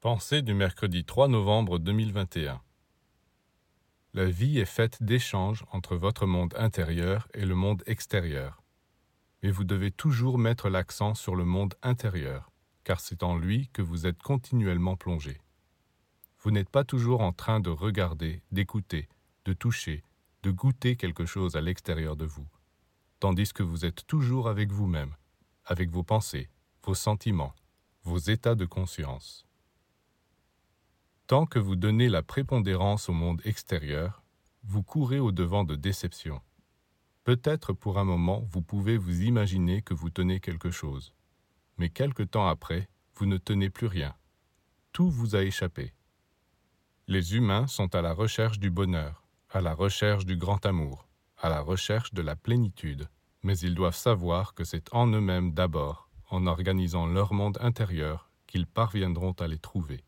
Pensée du mercredi 3 novembre 2021 La vie est faite d'échanges entre votre monde intérieur et le monde extérieur. Mais vous devez toujours mettre l'accent sur le monde intérieur, car c'est en lui que vous êtes continuellement plongé. Vous n'êtes pas toujours en train de regarder, d'écouter, de toucher, de goûter quelque chose à l'extérieur de vous, tandis que vous êtes toujours avec vous-même, avec vos pensées, vos sentiments, vos états de conscience. Tant que vous donnez la prépondérance au monde extérieur, vous courez au-devant de déceptions. Peut-être pour un moment vous pouvez vous imaginer que vous tenez quelque chose, mais quelque temps après, vous ne tenez plus rien. Tout vous a échappé. Les humains sont à la recherche du bonheur, à la recherche du grand amour, à la recherche de la plénitude, mais ils doivent savoir que c'est en eux-mêmes d'abord, en organisant leur monde intérieur, qu'ils parviendront à les trouver.